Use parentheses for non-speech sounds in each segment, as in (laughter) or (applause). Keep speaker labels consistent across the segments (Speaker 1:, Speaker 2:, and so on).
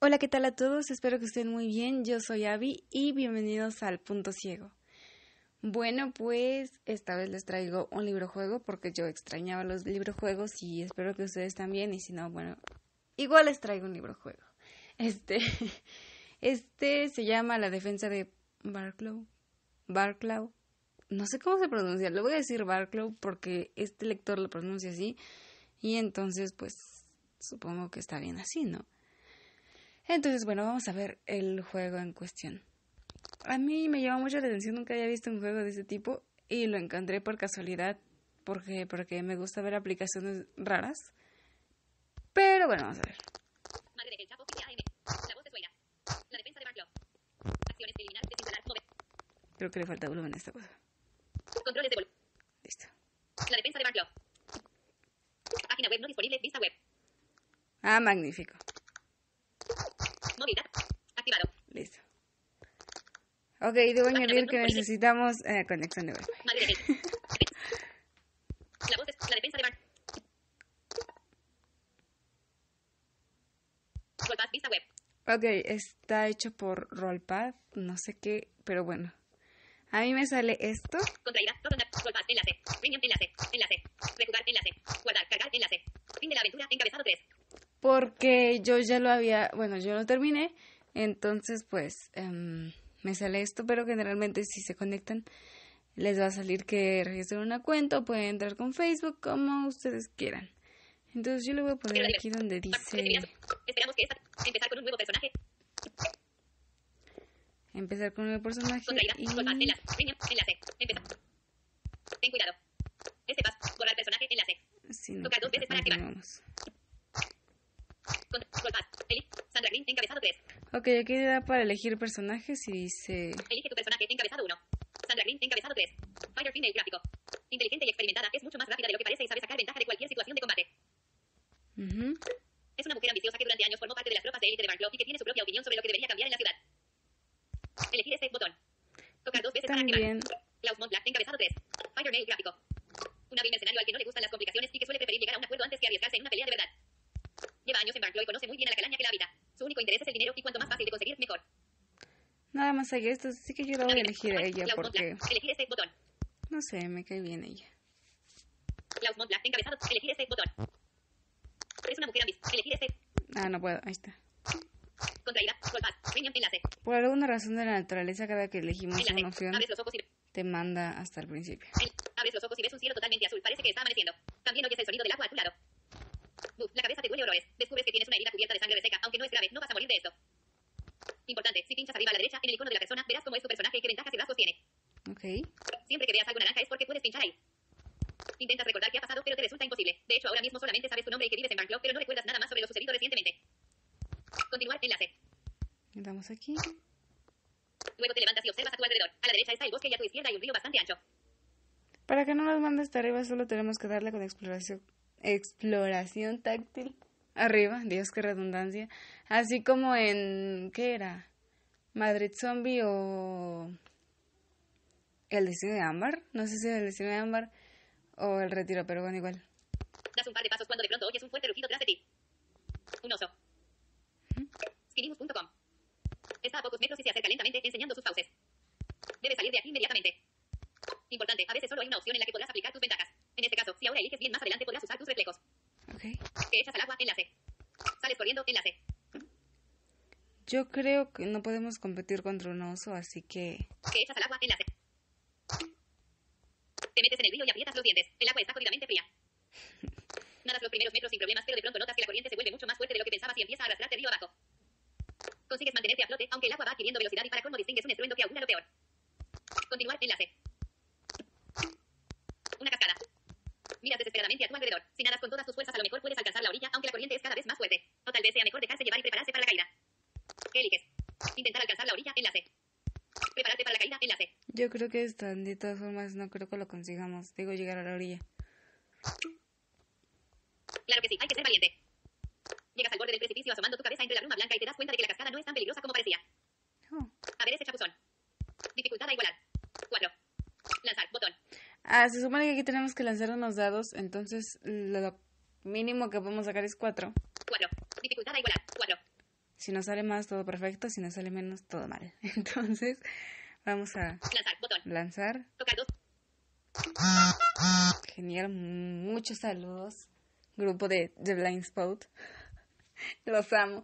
Speaker 1: Hola, ¿qué tal a todos? Espero que estén muy bien. Yo soy Abby y bienvenidos al Punto Ciego. Bueno, pues esta vez les traigo un libro juego porque yo extrañaba los libros juegos y espero que ustedes también y si no, bueno, igual les traigo un libro juego. Este (laughs) este se llama La defensa de Barclow. Barclow. No sé cómo se pronuncia, le voy a decir Barclow porque este lector lo pronuncia así y entonces pues supongo que está bien así, ¿no? Entonces, bueno, vamos a ver el juego en cuestión. A mí me llama mucho la atención, nunca había visto un juego de ese tipo y lo encontré por casualidad porque, porque me gusta ver aplicaciones raras. Pero bueno, vamos a ver. Madre del Chapo, La voz de. La defensa de. Acciones eliminar, desinstalar, mover. Creo que le falta volumen a esta cosa. Controles de volumen. Listo. La defensa de Barclow. Página web no disponible, vista web. Ah, magnífico. Movilidad. Activado. Listo. Ok, debo añadir que necesitamos eh, conexión de Wi-Fi. la voz de la defensa de Bar. Rollpad, vista web. Ok, está hecho por Rollpad, no sé qué, pero bueno. A mí me sale esto. Contraída, Rollpad, enlace, premium, enlace, enlace, rejugar, enlace, guardar, cargar, enlace. Fin de la aventura, encabezado 3 porque yo ya lo había, bueno, yo lo terminé, entonces pues um, me sale esto, pero generalmente si se conectan les va a salir que registren una cuenta o pueden entrar con Facebook como ustedes quieran. Entonces yo le voy a poner aquí donde dice... Esperamos que esta, empezar con un nuevo personaje. Empezar con un nuevo personaje y... Ten cuidado. Este paso, borrar personaje, enlace. Sí, no, Tocar dos veces para activar. Sandra Green, encabezado 3. Ok, aquí da para elegir personajes y dice... Elige tu personaje, encabezado 1. Sandra Green, encabezado 3. Fire Female gráfico. Inteligente y experimentada, es mucho más rápida de lo que parece y sabe sacar ventaja de cualquier situación de combate. Uh -huh. Es una mujer ambiciosa que durante años formó parte de las tropas de élite de Barclay y que tiene su propia opinión sobre lo que debería cambiar en la ciudad. Elegir este botón. Tocar dos veces También. para activar. Klaus Montblanc, encabezado 3. Fire Mail gráfico. Un hábil mercenario al que no le gustan las complicaciones y que suele preferir llegar a un acuerdo antes que arriesgarse en una pelea de verdad. Lleva años en Barclay y conoce muy bien a la calaña que la habita. Su único interés es el dinero y cuanto más fácil de conseguir, mejor. Nada más hay esto, sí que yo la voy a elegir a ella porque... Elegir este botón. No sé, me cae bien ella. Klaus Montblanc, encabezado, elegir este botón. Es una mujer ambiciosa, elegir este... Ah, no puedo, ahí está. Contraída, golpad, premium, enlace. Por alguna razón de la naturaleza, cada que elegimos enlace. una opción, los ojos y... te manda hasta el principio. El... Abres los ojos y ves un cielo totalmente azul, parece que está amaneciendo. También oyes el sonido del agua a tu lado. La cabeza te duele horrores. Descubres que tienes una herida cubierta de sangre reseca, aunque no es grave, no vas a morir de esto. Importante, si pinchas arriba a la derecha en el icono de la persona, verás cómo es tu personaje y qué ventajas y rasgos tiene. Ok. Siempre que veas algo naranja es porque puedes pinchar ahí. Intentas recordar qué ha pasado, pero te resulta imposible. De hecho, ahora mismo solamente sabes tu nombre y que vives en Barclow, pero no recuerdas nada más sobre lo sucedido recientemente. Continuar enlace. Le damos aquí. Luego te levantas y observas a tu alrededor. A la derecha está el bosque y a tu izquierda hay un río bastante ancho. Para que no nos mande hasta arriba, solo tenemos que darle con exploración exploración táctil arriba, Dios qué redundancia, así como en ¿qué era? Madrid Zombie o el destino de Ámbar, no sé si el destino de Ámbar o el retiro, pero bueno, igual. Das un par de pasos cuando de pronto oyes un fuerte rugido tras de ti. Un oso. Skinimus.com. Está a pocos metros y se acerca lentamente enseñando sus fauces. Debes salir de aquí inmediatamente. Importante, a veces solo hay una opción en la que podrás aplicar tus ventajas. En este caso, si ahora eliges bien más adelante podrás usar tus reflejos. Ok. Te echas al agua, enlace. Sales corriendo, enlace. Yo creo que no podemos competir contra un oso, así que... Te echas al agua, enlace. Te metes en el río y aprietas los dientes. El agua está jodidamente fría. (laughs) Nadas los primeros metros sin problemas, pero de pronto notas que la corriente se vuelve mucho más fuerte de lo que pensabas y empieza a arrastrarte río abajo. Consigues mantenerte a flote, aunque el agua va adquiriendo velocidad y para colmo distingues un estruendo que augura lo peor. Continuar, enlace. Una cascada. Miras desesperadamente a tu alrededor. Si nadas con todas tus fuerzas, a lo mejor puedes alcanzar la orilla, aunque la corriente es cada vez más fuerte. O tal vez sea mejor dejarse llevar y prepararse para la caída. ¿Qué eliges? Intentar alcanzar la orilla, enlace. Prepararte para la caída, enlace. Yo creo que esta, de todas formas, no creo que lo consigamos. Digo, llegar a la orilla. Claro que sí, hay que ser valiente. Llegas al borde del precipicio asomando tu cabeza entre la bruma blanca y te das cuenta de que la cascada no es tan peligrosa como parecía. Oh. A ver ese chapuzón. Dificultad a igualar. 4. Lanzar, botón. Ah, se supone que aquí tenemos que lanzar unos dados, entonces lo mínimo que podemos sacar es 4. 4. Dificultad a igualar, 4. Si nos sale más, todo perfecto. Si nos sale menos, todo mal. (laughs) Entonces, vamos a
Speaker 2: lanzar. Botón.
Speaker 1: Lanzar.
Speaker 2: Tocar dos.
Speaker 1: Genial. Muchos saludos. Grupo de The Blind Spot. (laughs) Los amo.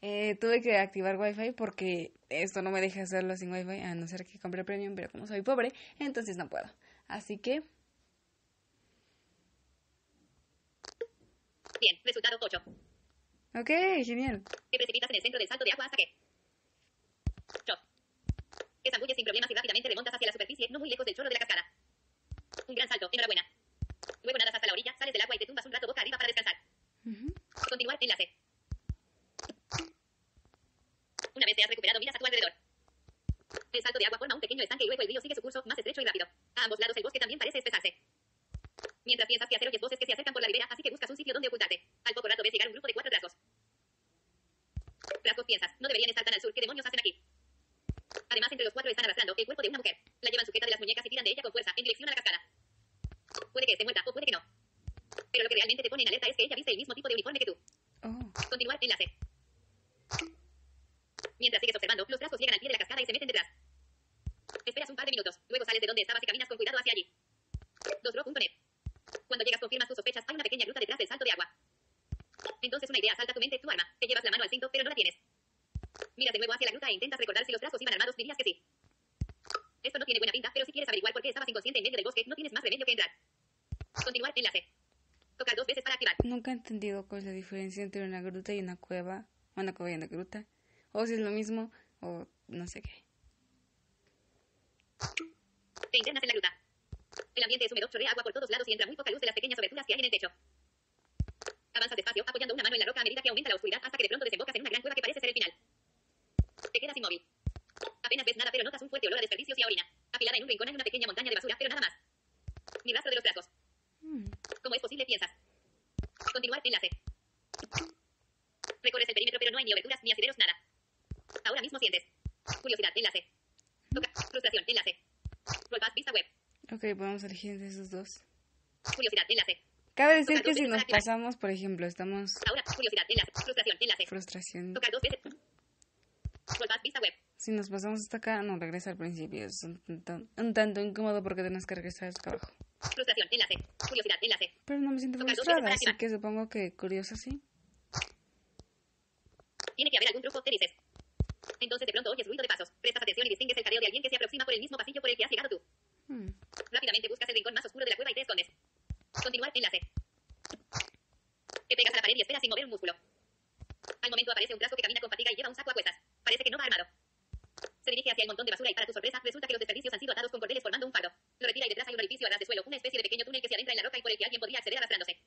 Speaker 1: Eh, tuve que activar Wi-Fi porque esto no me deja hacerlo sin Wi-Fi, a no ser que compre premium, pero como soy pobre, entonces no puedo. Así que.
Speaker 2: Bien, resultado 8.
Speaker 1: Ok, genial.
Speaker 2: Te precipitas en el centro del salto de agua hasta que. Chop. Te zambulles sin problemas y rápidamente remontas hacia la superficie, no muy lejos del chorro de la cascada. Un gran salto, enhorabuena. Luego nadas hasta la orilla, sales del agua y te tumbas un rato boca arriba para descansar. Continuar enlace. Una vez te has recuperado, miras a tu alrededor. El salto de agua forma un pequeño estanque y luego el río sigue su curso más estrecho y rápido. A ambos lados el bosque también parece espesarse. Mientras piensas que hacer oyes voces que se acercan por la ribera, así que buscas un sitio donde ocultarte. Al poco rato ves llegar un grupo de cuatro rasgos. Rasgos piensas, no deberían estar tan al sur, ¿qué demonios hacen aquí? Además, entre los cuatro están arrastrando el cuerpo de una mujer. La llevan sujeta de las muñecas y tiran de ella con fuerza, en dirección a la cascada. Puede que esté muerta o puede que no. Pero lo que realmente te pone en alerta es que ella viste el mismo tipo de uniforme que tú.
Speaker 1: Oh.
Speaker 2: Continuar enlace. Mientras sigues observando, los brazos llegan al pie de la cascada y se meten detrás. Esperas un par de minutos, luego sales de donde estabas y caminas con cuidado hacia allí. 2ro.net. Cuando llegas confirmas tus sospechas, hay una pequeña gruta detrás del salto de agua. Entonces una idea salta a tu mente, tu arma. Te llevas la mano al cinto, pero no la tienes. Miras de nuevo hacia la gruta e intentas recordar si los brazos iban armados, dirías que sí. Esto no tiene buena pinta, pero si quieres averiguar por qué estabas inconsciente en medio del bosque, no tienes más remedio que entrar. Continuar enlace. Tocar dos veces para activar.
Speaker 1: Nunca he entendido cuál es la diferencia entre una gruta y una cueva. Una cueva y una gruta. O si es lo mismo, o no sé qué.
Speaker 2: Te internas en la gruta. El ambiente es húmedo, chorrea agua por todos lados y entra muy poca luz de las pequeñas aberturas que hay en el techo. Avanzas despacio, apoyando una mano en la roca a medida que aumenta la oscuridad hasta que de pronto desembocas en una gran cueva que parece ser el final. Te quedas inmóvil. Apenas ves nada, pero notas un fuerte olor a desperdicios y a orina. Afilada en un rincón hay una pequeña montaña de basura, pero nada más. Ni rastro de los brazos.
Speaker 1: Hmm.
Speaker 2: ¿Cómo es posible? Piensas. Continuar enlace. Recorres el perímetro, pero no hay ni aberturas ni asideros, nada. Ahora mismo sientes. Curiosidad, enlace. Toca. Frustración, enlace. Rollback, vista web.
Speaker 1: Ok, podemos elegir entre esos dos.
Speaker 2: Curiosidad, enlace.
Speaker 1: Cabe decir que si nos pasamos, por ejemplo, estamos...
Speaker 2: Ahora, curiosidad, enlace. Frustración, enlace.
Speaker 1: Frustración.
Speaker 2: Tocar dos veces. Rollback, vista web.
Speaker 1: Si nos pasamos hasta acá, no, regresa al principio. Es un, un, un tanto incómodo porque tenemos que regresar hasta abajo.
Speaker 2: Frustración, enlace. Curiosidad, enlace.
Speaker 1: Pero no me siento frustrada, así que supongo que curiosa sí.
Speaker 2: Tiene que haber algún truco, te dices. Entonces de pronto oyes ruido de pasos. Prestas atención de alguien que se aproxima por el mismo pasillo por el que has llegado tú.
Speaker 1: Hmm.
Speaker 2: Rápidamente buscas el rincón más oscuro de la cueva y te escondes. Continuar enlace. Te pegas a la pared y esperas sin mover un músculo. Al momento aparece un frasco que camina con fatiga y lleva un saco a cuestas. Parece que no va armado. Se dirige hacia el montón de basura y para tu sorpresa resulta que los desperdicios han sido atados con cordeles formando un fardo. Lo retira y detrás hay un orificio a ras de suelo, una especie de pequeño túnel que se adentra en la roca y por el que alguien podría acceder arrastrándose.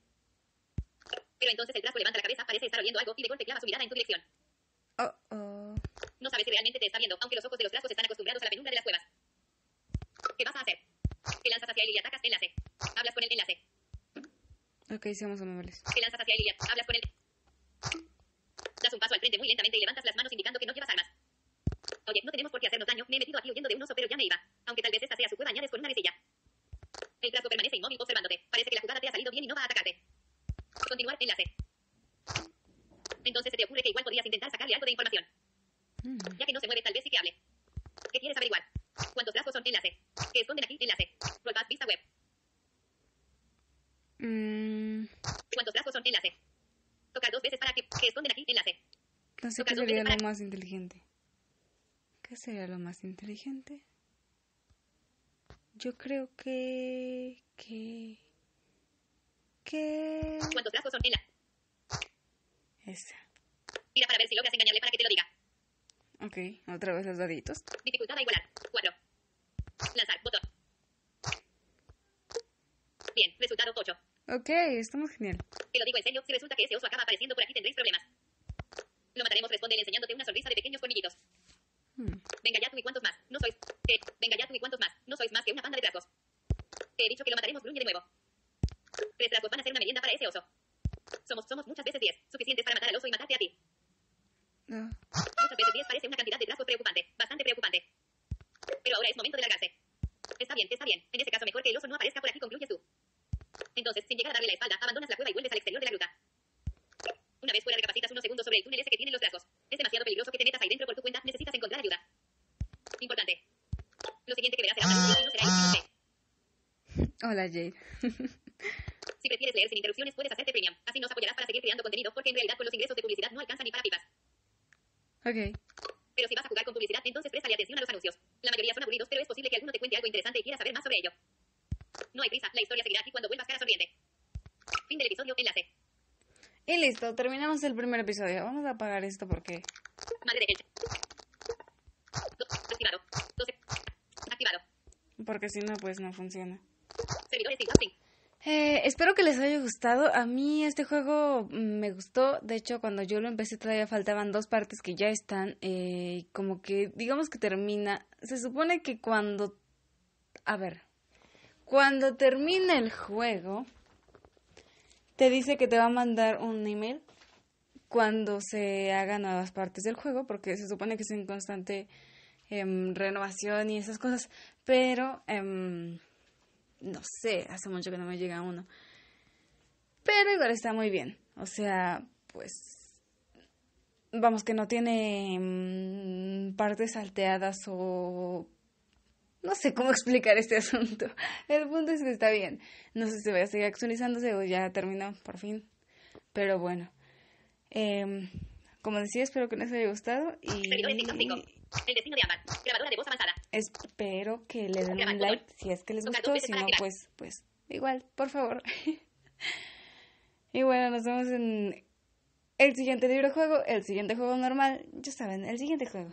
Speaker 2: Pero entonces el frasco levanta la cabeza, parece estar oyendo algo y de golpe clava su mirada en tu dirección.
Speaker 1: Oh, oh.
Speaker 2: No sabes si realmente te está viendo, aunque los ojos de los frascos están acostumbrados a la penumbra de las cuevas. ¿Qué vas a hacer? Te lanzas hacia él y atacas enlace. Hablas con el enlace.
Speaker 1: Ok, seamos amables.
Speaker 2: Te lanzas hacia él y hablas con él. Das un paso al frente muy lentamente y levantas las manos indicando que no llevas armas. Oye, no tenemos por qué hacernos daño. Me he metido aquí huyendo de un oso, pero ya me iba. Aunque tal vez esta sea su cueva, añades con una risilla. El frasco permanece inmóvil observándote. Parece que la jugada te ha salido bien y no va a atacarte. Continuar enlace. Entonces se te ocurre que igual podrías intentar sacarle algo de información. Ya que no se mueve, tal vez sí que hable. ¿Qué quieres averiguar? ¿Cuántos brazos son enlace? ¿Qué esconden aquí? Enlace. Rollback, vista web.
Speaker 1: Mm,
Speaker 2: ¿Cuántos brazos son enlace? Tocar dos veces para que, que esconden aquí? Enlace.
Speaker 1: no sé qué sería lo más inteligente. ¿Qué sería lo más inteligente? Yo creo que... que... que...
Speaker 2: ¿Cuántos brazos son enlace?
Speaker 1: Esa.
Speaker 2: Mira para ver si logras engañarle para que te lo diga.
Speaker 1: Ok, otra vez los daditos.
Speaker 2: Dificultad a igualar. 4. Lanzar. Botón. Bien. Resultado 8.
Speaker 1: Ok, estamos genial.
Speaker 2: Te lo digo en serio, si resulta que ese oso acaba apareciendo por aquí tendréis problemas. Lo mataremos, responde enseñándote una sonrisa de pequeños colmillitos.
Speaker 1: Hmm.
Speaker 2: Venga ya tú y cuántos más. No sois... Eh, venga ya tú y cuántos más. No sois más que una banda de trasgos. Te he dicho que lo mataremos, gruñe de nuevo. Tres trasgos van a ser una merienda para ese oso. Somos, somos muchas veces diez. Suficientes para matar al oso y matarte a ti. Muchas veces 10 parece una cantidad de trastos preocupante, bastante preocupante. Pero ahora es momento de largarse. Está bien, está bien. En este caso, mejor que el oso no aparezca por aquí, concluyes tú. Entonces, sin llegar a darle la espalda, abandonas la cueva y vuelves al exterior de la gruta. Una vez fuera, recapacitas unos segundos sobre el túnel ese que tiene los brazos. Es demasiado peligroso que te metas ahí dentro por tu cuenta. Necesitas encontrar ayuda. Importante. Lo siguiente que verás será una y no será.
Speaker 1: Hola, Jade. (laughs)
Speaker 2: si prefieres leer sin interrupciones, puedes hacerte premium. Así nos apoyarás para seguir creando contenido, porque en realidad con los ingresos de publicidad no alcanza ni para pipas.
Speaker 1: Ok.
Speaker 2: Pero si vas a jugar con publicidad, entonces préstale atención a los anuncios. La mayoría son aburridos, pero es posible que alguno te cuente algo interesante y quieras saber más sobre ello. No hay prisa, la historia seguirá aquí cuando vuelvas cara sonriente. Fin del episodio, enlace.
Speaker 1: Y listo, terminamos el primer episodio. Vamos a apagar esto porque...
Speaker 2: Madre de Activado. Activado.
Speaker 1: Porque si no, pues no funciona.
Speaker 2: Servidores
Speaker 1: eh, espero que les haya gustado. A mí este juego me gustó. De hecho, cuando yo lo empecé todavía faltaban dos partes que ya están. Eh, como que digamos que termina. Se supone que cuando... A ver. Cuando termina el juego, te dice que te va a mandar un email cuando se hagan nuevas partes del juego, porque se supone que es en constante em, renovación y esas cosas. Pero... No sé, hace mucho que no me llega uno. Pero igual está muy bien. O sea, pues vamos que no tiene mm, partes salteadas o no sé cómo (laughs) explicar este asunto. El punto es que está bien. No sé si voy a seguir actualizándose o ya terminó por fin. Pero bueno. Eh, como decía, espero que les haya gustado y... Espero que le den un like si es que les gustó. Si no, pues, pues, igual, por favor. (laughs) y bueno, nos vemos en el siguiente libro juego, el siguiente juego normal. Ya saben, el siguiente juego.